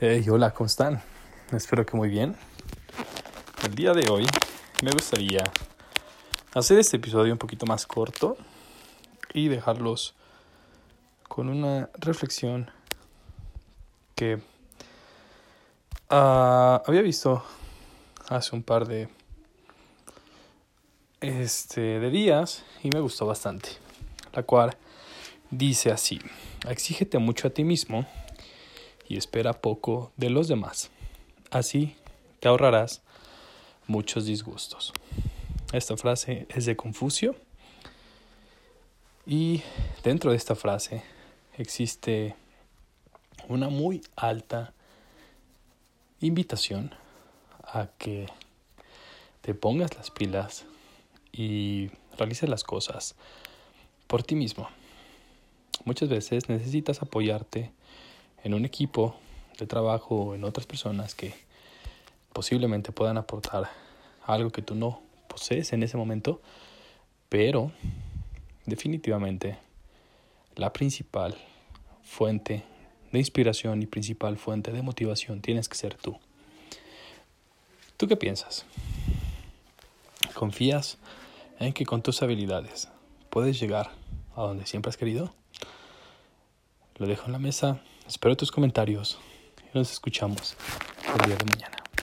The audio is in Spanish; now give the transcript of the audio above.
Hey, hola, ¿cómo están? Espero que muy bien. El día de hoy me gustaría hacer este episodio un poquito más corto y dejarlos con una reflexión que ah, había visto hace un par de este de días y me gustó bastante, la cual dice así: Exígete mucho a ti mismo y espera poco de los demás. Así te ahorrarás muchos disgustos. Esta frase es de Confucio y dentro de esta frase existe una muy alta invitación a que te pongas las pilas y realices las cosas por ti mismo. Muchas veces necesitas apoyarte en un equipo de trabajo o en otras personas que posiblemente puedan aportar algo que tú no posees en ese momento, pero definitivamente la principal fuente de inspiración y principal fuente de motivación tienes que ser tú. ¿Tú qué piensas? ¿Confías en que con tus habilidades puedes llegar a donde siempre has querido? Lo dejo en la mesa Espero tus comentarios y nos escuchamos el día de mañana.